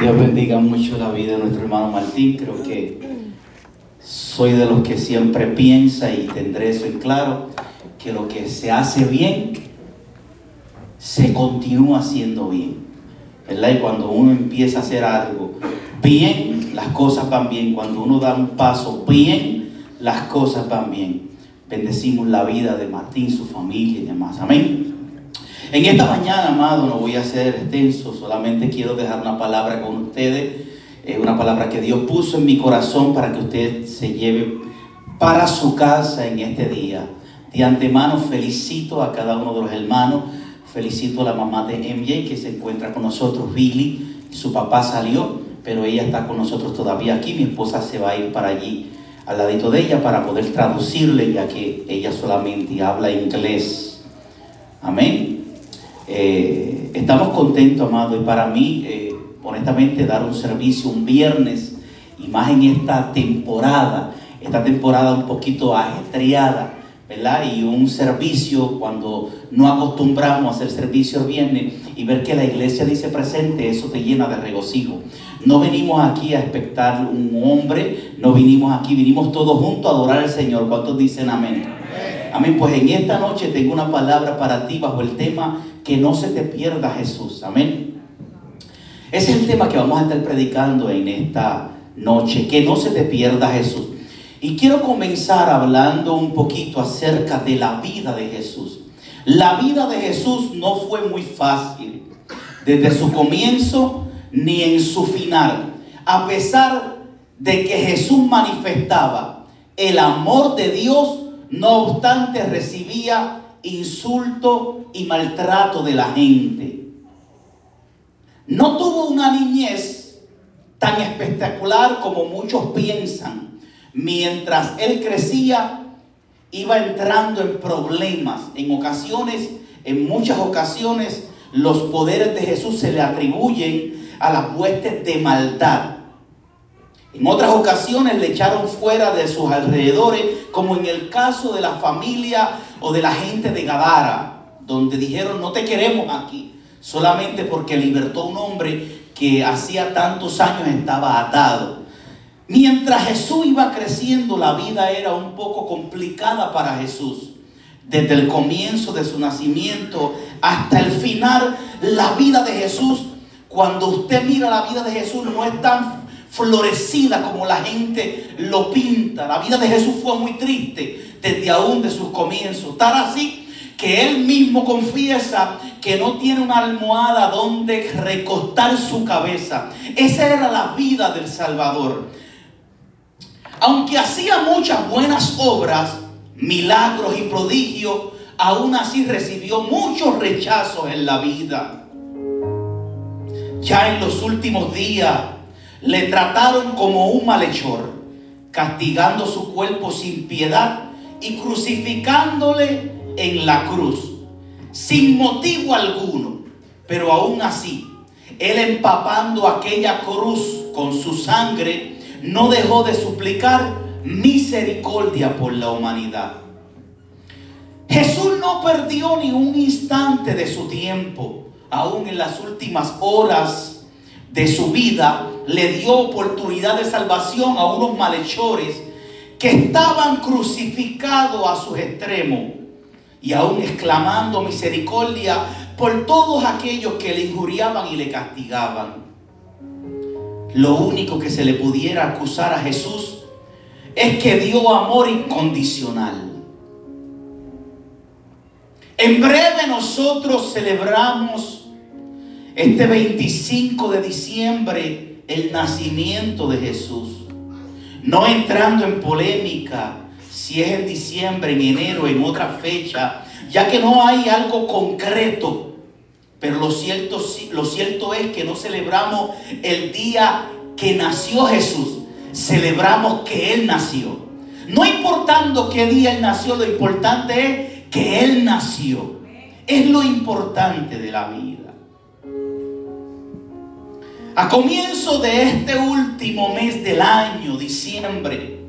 Dios bendiga mucho la vida de nuestro hermano Martín. Creo que soy de los que siempre piensa y tendré eso en claro, que lo que se hace bien, se continúa haciendo bien. ¿Verdad? Y cuando uno empieza a hacer algo bien, las cosas van bien. Cuando uno da un paso bien, las cosas van bien. Bendecimos la vida de Martín, su familia y demás. Amén. En esta mañana, amado, no voy a ser extenso, solamente quiero dejar una palabra con ustedes, eh, una palabra que Dios puso en mi corazón para que usted se lleve para su casa en este día. De antemano felicito a cada uno de los hermanos, felicito a la mamá de MJ que se encuentra con nosotros, Billy, su papá salió, pero ella está con nosotros todavía aquí, mi esposa se va a ir para allí al ladito de ella para poder traducirle, ya que ella solamente habla inglés. Amén. Eh, estamos contentos, amado, y para mí, eh, honestamente, dar un servicio un viernes, y más en esta temporada, esta temporada un poquito ajetreada, ¿verdad? Y un servicio cuando no acostumbramos a hacer servicio el viernes y ver que la iglesia dice presente, eso te llena de regocijo. No venimos aquí a expectar un hombre, no vinimos aquí, vinimos todos juntos a adorar al Señor. ¿Cuántos dicen amén? Amén. Pues en esta noche tengo una palabra para ti bajo el tema que no se te pierda Jesús. Amén. Ese es el tema que vamos a estar predicando en esta noche, que no se te pierda Jesús. Y quiero comenzar hablando un poquito acerca de la vida de Jesús. La vida de Jesús no fue muy fácil desde su comienzo ni en su final. A pesar de que Jesús manifestaba el amor de Dios, no obstante recibía insulto y maltrato de la gente. No tuvo una niñez tan espectacular como muchos piensan. Mientras él crecía, iba entrando en problemas. En ocasiones, en muchas ocasiones, los poderes de Jesús se le atribuyen a las huestes de maldad. En otras ocasiones le echaron fuera de sus alrededores, como en el caso de la familia o de la gente de Gadara, donde dijeron no te queremos aquí, solamente porque libertó un hombre que hacía tantos años estaba atado. Mientras Jesús iba creciendo, la vida era un poco complicada para Jesús. Desde el comienzo de su nacimiento hasta el final, la vida de Jesús, cuando usted mira la vida de Jesús, no es tan florecida como la gente lo pinta. La vida de Jesús fue muy triste desde aún de sus comienzos. Tal así que él mismo confiesa que no tiene una almohada donde recostar su cabeza. Esa era la vida del Salvador. Aunque hacía muchas buenas obras, milagros y prodigios, aún así recibió muchos rechazos en la vida. Ya en los últimos días, le trataron como un malhechor, castigando su cuerpo sin piedad y crucificándole en la cruz, sin motivo alguno. Pero aún así, él empapando aquella cruz con su sangre, no dejó de suplicar misericordia por la humanidad. Jesús no perdió ni un instante de su tiempo, aún en las últimas horas de su vida le dio oportunidad de salvación a unos malhechores que estaban crucificados a sus extremos y aún exclamando misericordia por todos aquellos que le injuriaban y le castigaban. Lo único que se le pudiera acusar a Jesús es que dio amor incondicional. En breve nosotros celebramos este 25 de diciembre, el nacimiento de Jesús. No entrando en polémica si es en diciembre, en enero, en otra fecha, ya que no hay algo concreto. Pero lo cierto, lo cierto es que no celebramos el día que nació Jesús, celebramos que Él nació. No importando qué día Él nació, lo importante es que Él nació. Es lo importante de la vida. A comienzo de este último mes del año, diciembre,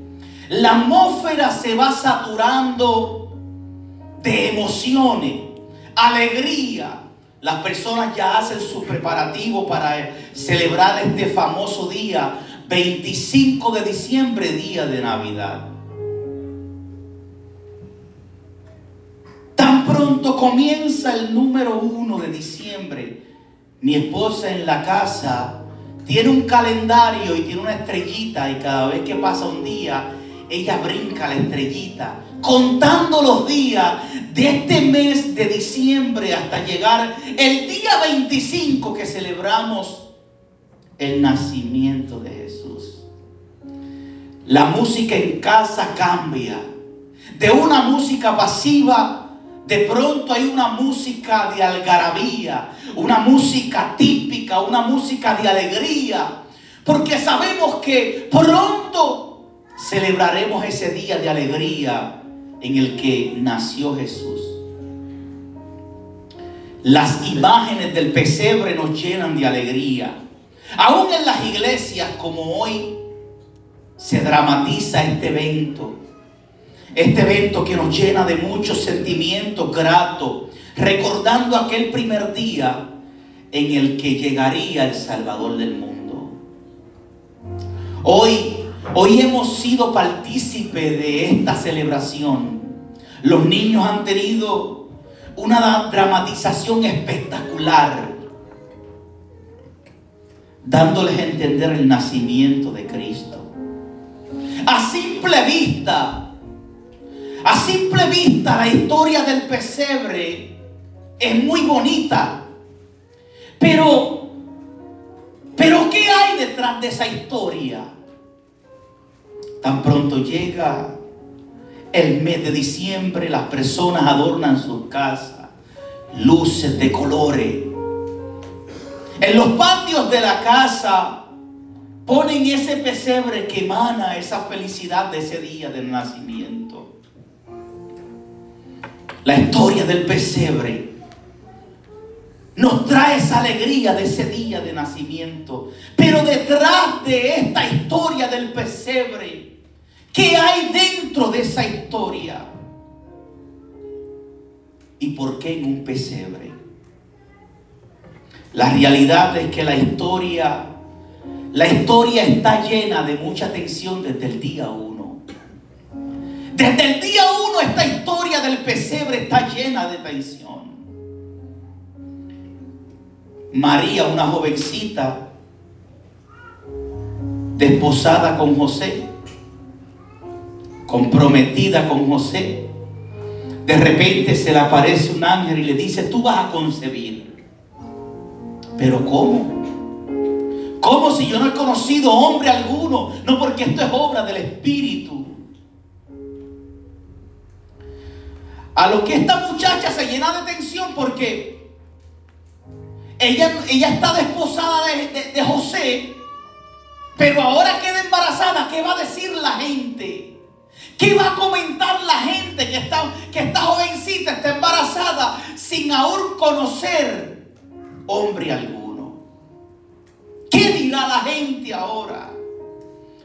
la atmósfera se va saturando de emociones, alegría, Las personas ya hacen su preparativo para celebrar este famoso día, 25 de diciembre, día de Navidad. Tan pronto comienza el número uno de diciembre, mi esposa en la casa tiene un calendario y tiene una estrellita y cada vez que pasa un día, ella brinca la estrellita, contando los días de este mes de diciembre hasta llegar el día 25 que celebramos el nacimiento de Jesús. La música en casa cambia. De una música pasiva, de pronto hay una música de algarabía, una música típica, una música de alegría. Porque sabemos que pronto celebraremos ese día de alegría en el que nació Jesús. Las imágenes del pesebre nos llenan de alegría. Aún en las iglesias como hoy se dramatiza este evento. Este evento que nos llena de muchos sentimientos gratos, recordando aquel primer día en el que llegaría el Salvador del mundo. Hoy Hoy hemos sido partícipe de esta celebración. Los niños han tenido una dramatización espectacular, dándoles a entender el nacimiento de Cristo. A simple vista, a simple vista la historia del pesebre es muy bonita. Pero, pero ¿qué hay detrás de esa historia? Tan pronto llega el mes de diciembre, las personas adornan sus casas, luces de colores. En los patios de la casa ponen ese pesebre que emana esa felicidad de ese día del nacimiento. La historia del pesebre nos trae esa alegría de ese día de nacimiento. Pero detrás de esta historia del pesebre, ¿Qué hay dentro de esa historia? ¿Y por qué en un pesebre? La realidad es que la historia, la historia está llena de mucha tensión desde el día uno. Desde el día uno esta historia del pesebre está llena de tensión. María, una jovencita, desposada con José, comprometida con José, de repente se le aparece un ángel y le dice, tú vas a concebir. Pero ¿cómo? ¿Cómo si yo no he conocido hombre alguno? No porque esto es obra del Espíritu. A lo que esta muchacha se llena de tensión porque ella, ella está desposada de, José, pero ahora queda embarazada. ¿Qué va a decir la gente? ¿Qué va a comentar la gente que, está, que esta jovencita está embarazada sin aún conocer hombre alguno? ¿Qué dirá la gente ahora?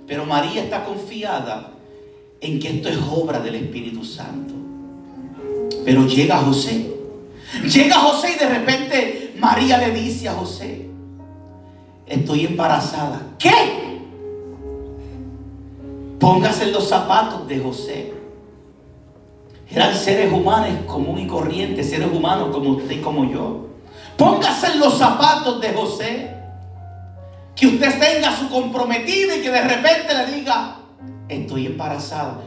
Pero María está confiada en que esto es obra del Espíritu Santo. Pero llega José. Llega José y de repente María le dice a José, estoy embarazada. ¿Qué? Póngase los zapatos de José. Eran seres humanos común y corrientes, seres humanos como usted y como yo. Póngase los zapatos de José. Que usted tenga su comprometida y que de repente le diga, estoy embarazada.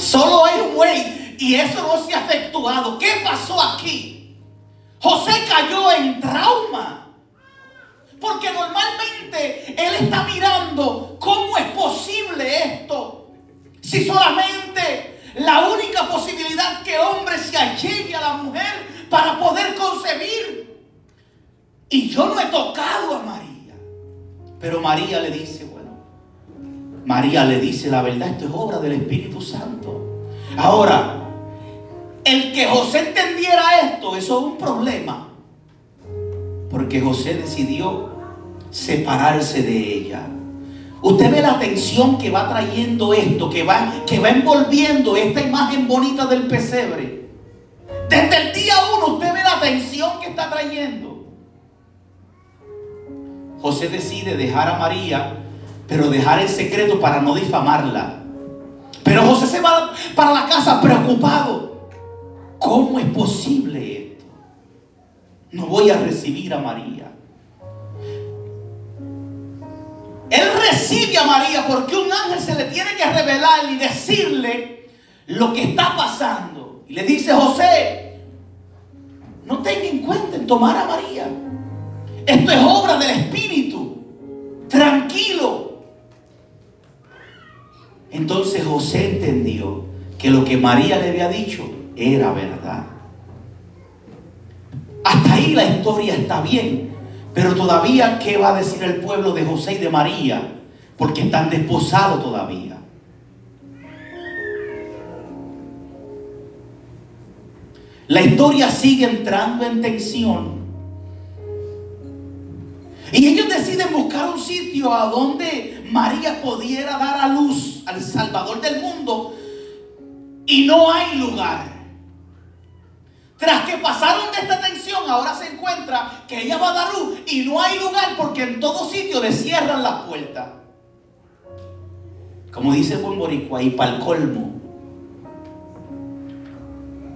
Solo hay un güey y eso no se ha efectuado. ¿Qué pasó aquí? José cayó en trauma. Porque normalmente Él está mirando cómo es posible esto. Si solamente la única posibilidad que hombre se allegue a la mujer para poder concebir. Y yo no he tocado a María. Pero María le dice, María le dice la verdad, esto es obra del Espíritu Santo. Ahora, el que José entendiera esto, eso es un problema. Porque José decidió separarse de ella. Usted ve la tensión que va trayendo esto, que va, que va envolviendo esta imagen bonita del pesebre. Desde el día uno usted ve la tensión que está trayendo. José decide dejar a María, pero dejar el secreto para no difamarla. Pero José se va para la casa preocupado. ¿Cómo es posible esto? No voy a recibir a María. Él recibe a María porque un ángel se le tiene que revelar y decirle lo que está pasando. Y le dice, José, no tenga en cuenta en tomar a María. Esto es obra del Espíritu. Tranquilo. Entonces José entendió que lo que María le había dicho era verdad. Hasta ahí la historia está bien. Pero todavía, ¿qué va a decir el pueblo de José y de María? Porque están desposados todavía. La historia sigue entrando en tensión. Y ellos deciden buscar un sitio a donde María pudiera dar a luz Salvador del mundo. Y no hay lugar. Tras que pasaron de esta tensión, ahora se encuentra que ella va a dar luz y no hay lugar porque en todo sitio le cierran las puertas. Como dice el boricua, y para el colmo.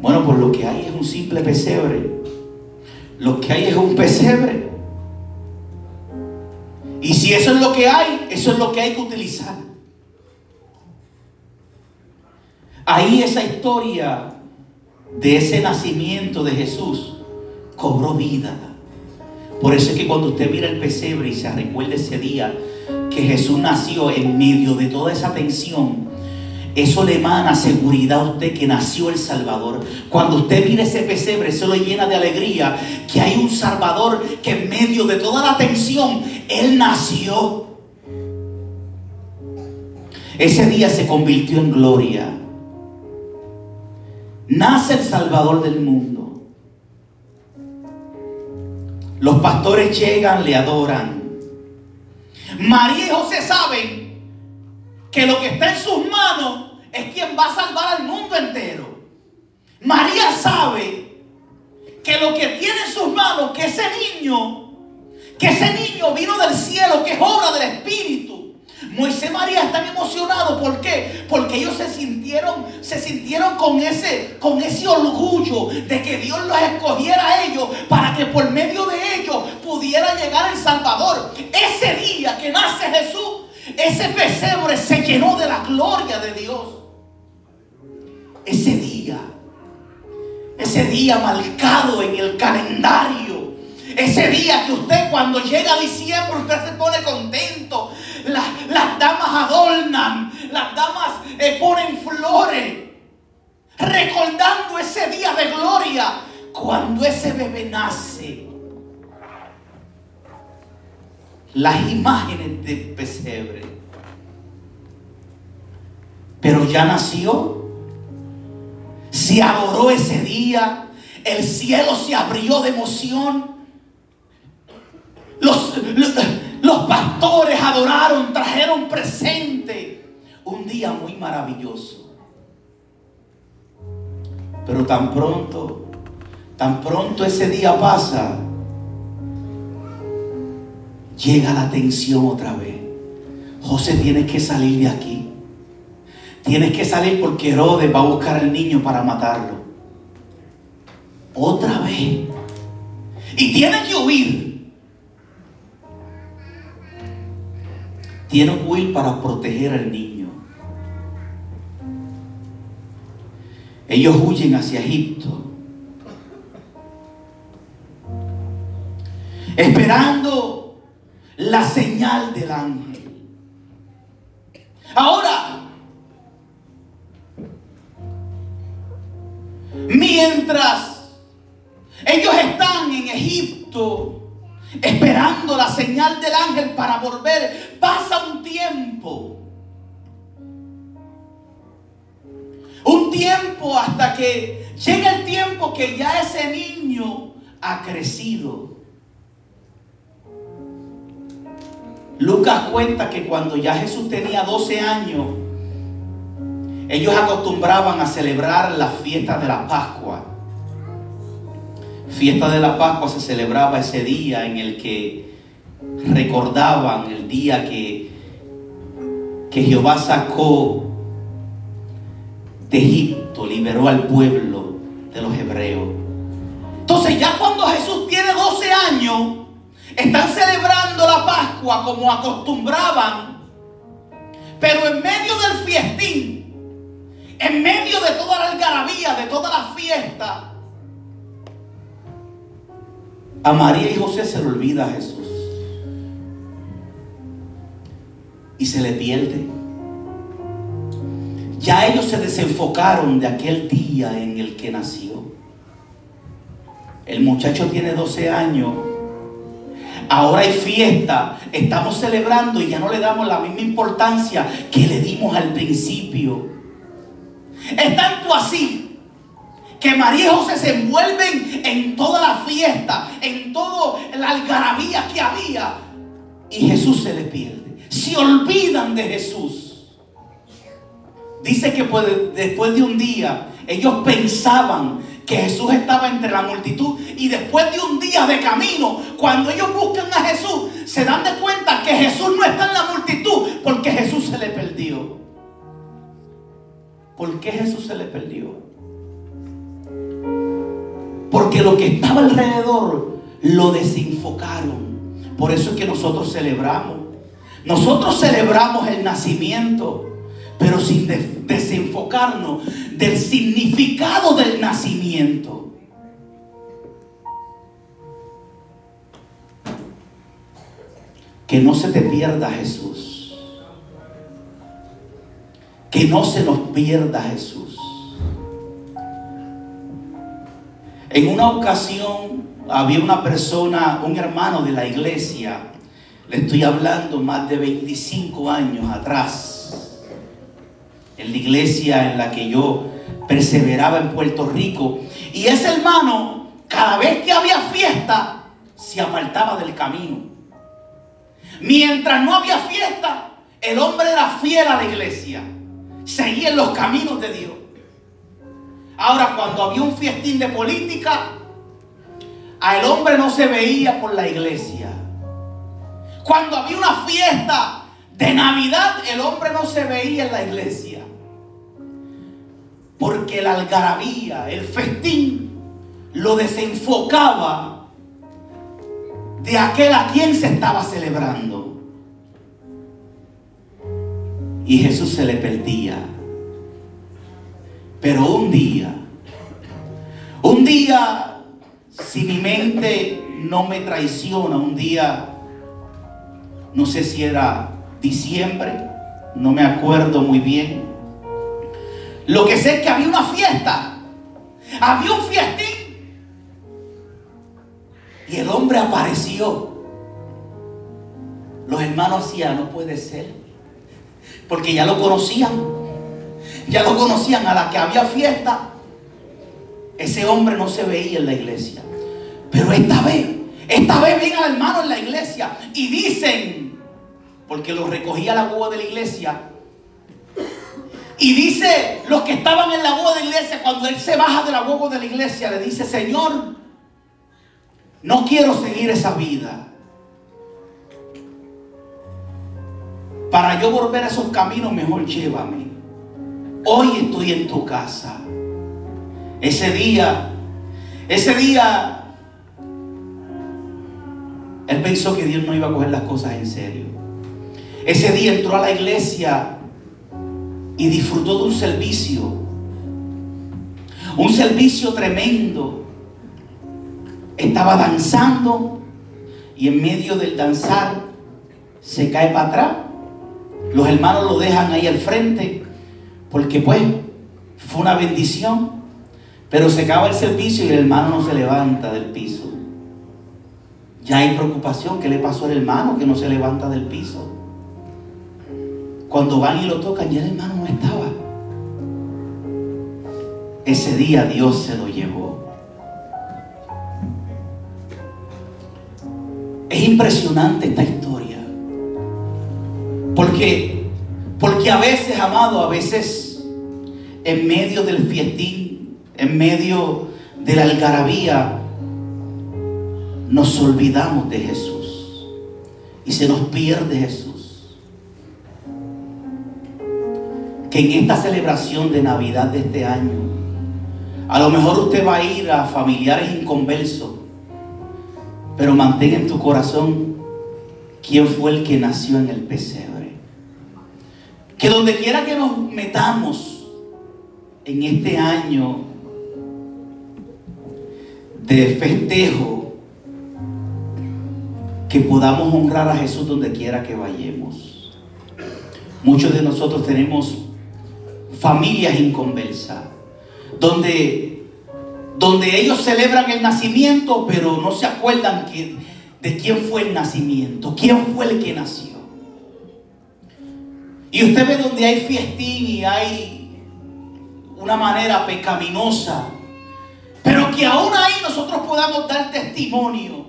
Bueno, pues lo que hay es un simple pesebre. Lo que hay es un pesebre. Y si eso es lo que hay, eso es lo que hay que utilizar. Ahí esa historia de ese nacimiento de Jesús cobró vida. Por eso es que cuando usted mira el pesebre y se recuerda ese día que Jesús nació en medio de toda esa tensión, eso le emana seguridad a usted que nació el Salvador. Cuando usted mira ese pesebre, eso lo llena de alegría que hay un Salvador que en medio de toda la tensión, Él nació. Ese día se convirtió en gloria nace el Salvador del mundo. Los pastores llegan, le adoran. María y José saben que lo que está en sus manos es quien va a salvar al mundo entero. María sabe que lo que tiene en sus manos, que ese niño, que ese niño vino del cielo, que es obra del Espíritu Moisés y María están emocionados. ¿Por qué? Porque ellos se sintieron, se sintieron con ese, con ese orgullo de que Dios los escogiera a ellos para que por medio de ellos pudiera llegar el Salvador. Ese día que nace Jesús, ese pesebre se llenó de la gloria de Dios. Ese día, ese día marcado en el calendario. Ese día que usted cuando llega a diciembre usted se pone contento las, damas adornan, las damas eh, ponen flores, recordando ese día de gloria cuando ese bebé nace. Las imágenes de pesebre. Pero ya nació. Se adoró ese día. El cielo se abrió de emoción. los, los pastores adoraron, trajeron presente. Un día muy maravilloso. Pero tan pronto, tan pronto ese día pasa, llega la tensión otra vez. José, tienes que salir de aquí. Tienes que salir porque Herodes va a buscar al niño para matarlo. Otra vez. Y tienes que huir. Tiene que huir para proteger al niño. Ellos huyen hacia Egipto. Esperando la señal del ángel. Ahora, mientras ellos están en Egipto, esperando la señal del ángel para volver. Pasa un tiempo. Un tiempo hasta que llega el tiempo que ya ese niño ha crecido. Lucas cuenta que cuando ya Jesús tenía 12 años, ellos acostumbraban a celebrar la fiesta de la Pascua. Fiesta de la Pascua se celebraba ese día en el que recordaban el día que, que Jehová sacó de Egipto, liberó al pueblo de los hebreos. Entonces ya cuando Jesús tiene 12 años, están celebrando la Pascua como acostumbraban, pero en medio del fiestín, en medio de toda la algarabía, de toda la fiesta, a María y José se le olvida Jesús. Y se le pierde. Ya ellos se desenfocaron de aquel día en el que nació. El muchacho tiene 12 años. Ahora hay fiesta. Estamos celebrando y ya no le damos la misma importancia que le dimos al principio. Es tanto así que María y José se envuelven en toda la fiesta, en toda la algarabía que había. Y Jesús se le pierde. Se olvidan de Jesús. Dice que después de un día ellos pensaban que Jesús estaba entre la multitud y después de un día de camino, cuando ellos buscan a Jesús, se dan de cuenta que Jesús no está en la multitud porque Jesús se le perdió. ¿Por qué Jesús se le perdió? Porque lo que estaba alrededor lo desenfocaron. Por eso es que nosotros celebramos. Nosotros celebramos el nacimiento, pero sin desenfocarnos del significado del nacimiento. Que no se te pierda Jesús. Que no se nos pierda Jesús. En una ocasión había una persona, un hermano de la iglesia, le estoy hablando más de 25 años atrás, en la iglesia en la que yo perseveraba en Puerto Rico. Y ese hermano, cada vez que había fiesta, se apartaba del camino. Mientras no había fiesta, el hombre era fiel a la iglesia, seguía en los caminos de Dios. Ahora, cuando había un fiestín de política, al hombre no se veía por la iglesia. Cuando había una fiesta de Navidad, el hombre no se veía en la iglesia. Porque la algarabía, el festín, lo desenfocaba de aquel a quien se estaba celebrando. Y Jesús se le perdía. Pero un día, un día, si mi mente no me traiciona, un día, no sé si era diciembre, no me acuerdo muy bien. Lo que sé es que había una fiesta, había un fiestín. Y el hombre apareció. Los hermanos decían, no puede ser. Porque ya lo conocían ya lo conocían a la que había fiesta. Ese hombre no se veía en la iglesia. Pero esta vez, esta vez ven al hermano en la iglesia y dicen, porque lo recogía la boda de la iglesia, y dice los que estaban en la boda de la iglesia, cuando él se baja de la boda de la iglesia, le dice, Señor, no quiero seguir esa vida. Para yo volver a esos caminos, mejor llévame. Hoy estoy en tu casa. Ese día, ese día, él pensó que Dios no iba a coger las cosas en serio. Ese día entró a la iglesia y disfrutó de un servicio. Un servicio tremendo. Estaba danzando y en medio del danzar se cae para atrás. Los hermanos lo dejan ahí al frente porque pues fue una bendición. Pero se acaba el servicio y el hermano no se levanta del piso. Ya hay preocupación. ¿Qué le pasó al hermano que no se levanta del piso? Cuando van y lo tocan, ya el hermano no estaba. Ese día Dios se lo llevó. Es impresionante esta historia. Porque, porque a veces, amado, a veces en medio del fiestín, en medio de la algarabía, nos olvidamos de Jesús y se nos pierde Jesús. Que en esta celebración de Navidad de este año, a lo mejor usted va a ir a familiares inconversos, pero mantenga en tu corazón quién fue el que nació en el pesebre. Que donde quiera que nos metamos en este año de festejo, que podamos honrar a Jesús donde quiera que vayamos. Muchos de nosotros tenemos familias inconversas, donde, donde ellos celebran el nacimiento, pero no se acuerdan que, de quién fue el nacimiento, quién fue el que nació. Y usted ve donde hay fiestín y hay una manera pecaminosa pero que aún ahí nosotros podamos dar testimonio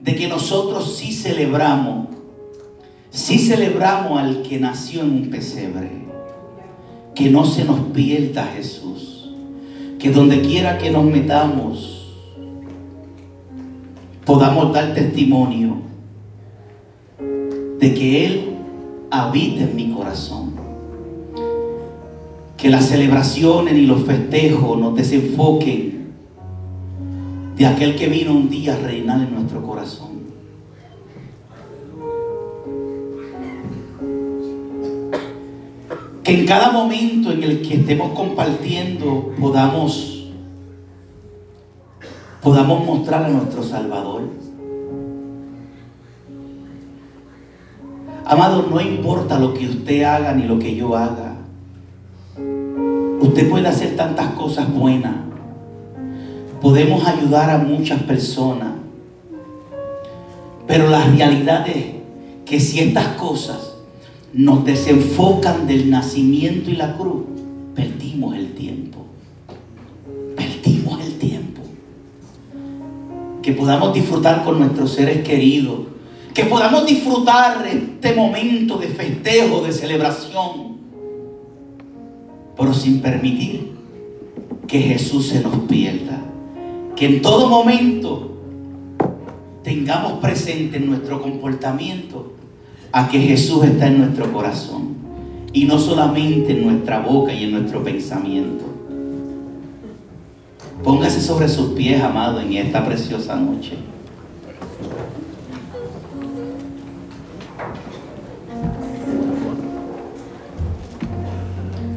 de que nosotros sí celebramos, sí celebramos al que nació en un pesebre. Que no se nos pierda Jesús. Que donde quiera que nos metamos, podamos dar testimonio de que Él habita en mi corazón que las celebraciones y los festejos nos desenfoquen de aquel que vino un día a reinar en nuestro corazón. Que en cada momento en el que estemos compartiendo podamos, podamos mostrar a nuestro Salvador. Amado, no importa lo que usted haga ni lo que yo haga. Usted puede hacer tantas cosas buenas. Podemos ayudar a muchas personas. Pero la realidad es que si estas cosas nos desenfocan del nacimiento y la cruz, perdimos el tiempo. Perdimos el tiempo. Que podamos disfrutar con nuestros seres queridos. Que podamos disfrutar este momento de festejo, de celebración pero sin permitir que Jesús se nos pierda. Que en todo momento tengamos presente en nuestro comportamiento a que Jesús está en nuestro corazón y no solamente en nuestra boca y en nuestro pensamiento. Póngase sobre sus pies, amado, en esta preciosa noche.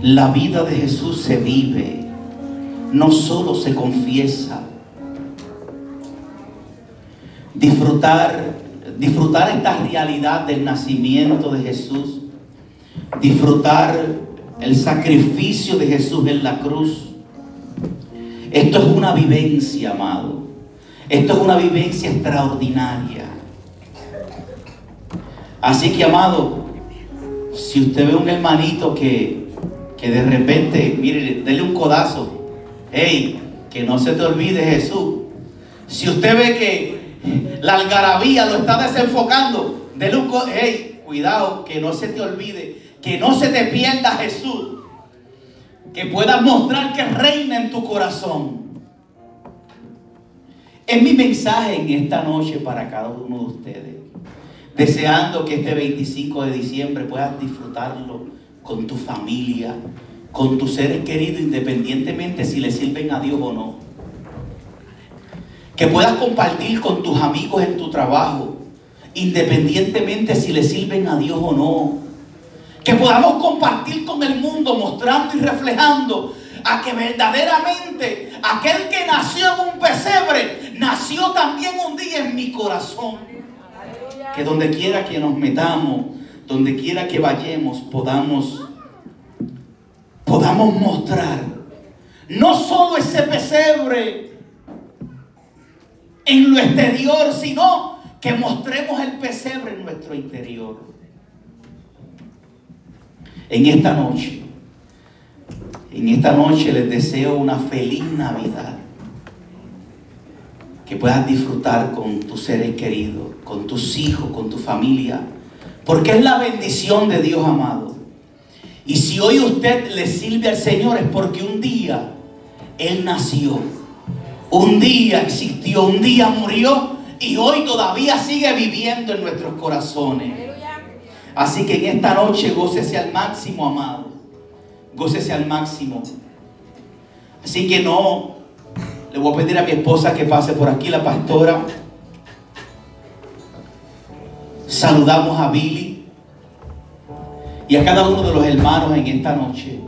La vida de Jesús se vive, no solo se confiesa. Disfrutar, disfrutar esta realidad del nacimiento de Jesús, disfrutar el sacrificio de Jesús en la cruz. Esto es una vivencia, amado. Esto es una vivencia extraordinaria. Así que, amado, si usted ve un hermanito que que de repente, mire, dele un codazo. Hey, que no se te olvide Jesús. Si usted ve que la algarabía lo está desenfocando, dele un codazo. Hey, cuidado, que no se te olvide, que no se te pierda Jesús. Que puedas mostrar que reina en tu corazón. Es mi mensaje en esta noche para cada uno de ustedes. Deseando que este 25 de diciembre puedas disfrutarlo con tu familia, con tus seres queridos, independientemente si le sirven a Dios o no. Que puedas compartir con tus amigos en tu trabajo, independientemente si le sirven a Dios o no. Que podamos compartir con el mundo, mostrando y reflejando a que verdaderamente aquel que nació en un pesebre, nació también un día en mi corazón. Que donde quiera que nos metamos, donde quiera que vayamos podamos, podamos mostrar no solo ese pesebre en lo exterior, sino que mostremos el pesebre en nuestro interior. En esta noche, en esta noche les deseo una feliz Navidad. Que puedas disfrutar con tus seres queridos, con tus hijos, con tu familia Porque es la bendición de Dios, amado. Y si hoy usted le sirve al Señor es porque un día Él nació. Un día existió, un día murió y hoy todavía sigue viviendo en nuestros corazones. Así que en esta noche gócese al máximo, amado. Gócese al máximo. Así que no, le voy a pedir a mi esposa que pase por aquí, la pastora. Saludamos a Billy y a cada uno de los hermanos en esta noche.